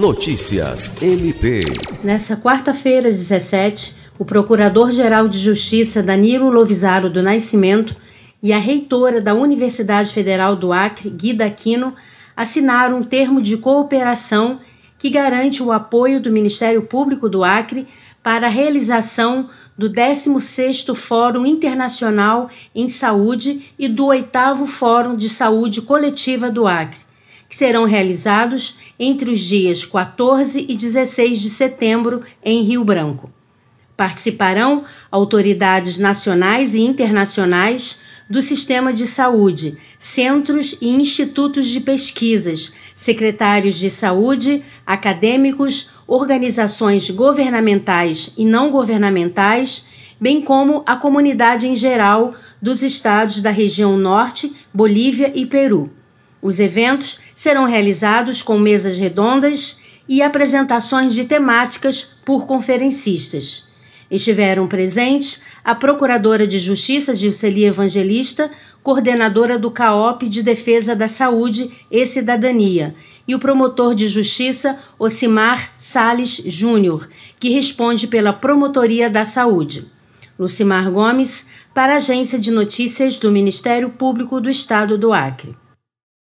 Notícias MP. Nessa quarta-feira, 17, o Procurador-Geral de Justiça Danilo Lovisaro do Nascimento e a reitora da Universidade Federal do Acre, Guida Aquino, assinaram um termo de cooperação que garante o apoio do Ministério Público do Acre para a realização do 16º Fórum Internacional em Saúde e do 8º Fórum de Saúde Coletiva do Acre, que serão realizados entre os dias 14 e 16 de setembro em Rio Branco. Participarão autoridades nacionais e internacionais do sistema de saúde, centros e institutos de pesquisas, secretários de saúde, acadêmicos, organizações governamentais e não governamentais, bem como a comunidade em geral dos estados da região Norte, Bolívia e Peru. Os eventos serão realizados com mesas redondas e apresentações de temáticas por conferencistas. Estiveram presentes a Procuradora de Justiça Gilceli Evangelista, coordenadora do CAOP de Defesa da Saúde e Cidadania, e o promotor de Justiça Ocimar Sales Júnior, que responde pela Promotoria da Saúde. Lucimar Gomes, para a Agência de Notícias do Ministério Público do Estado do Acre.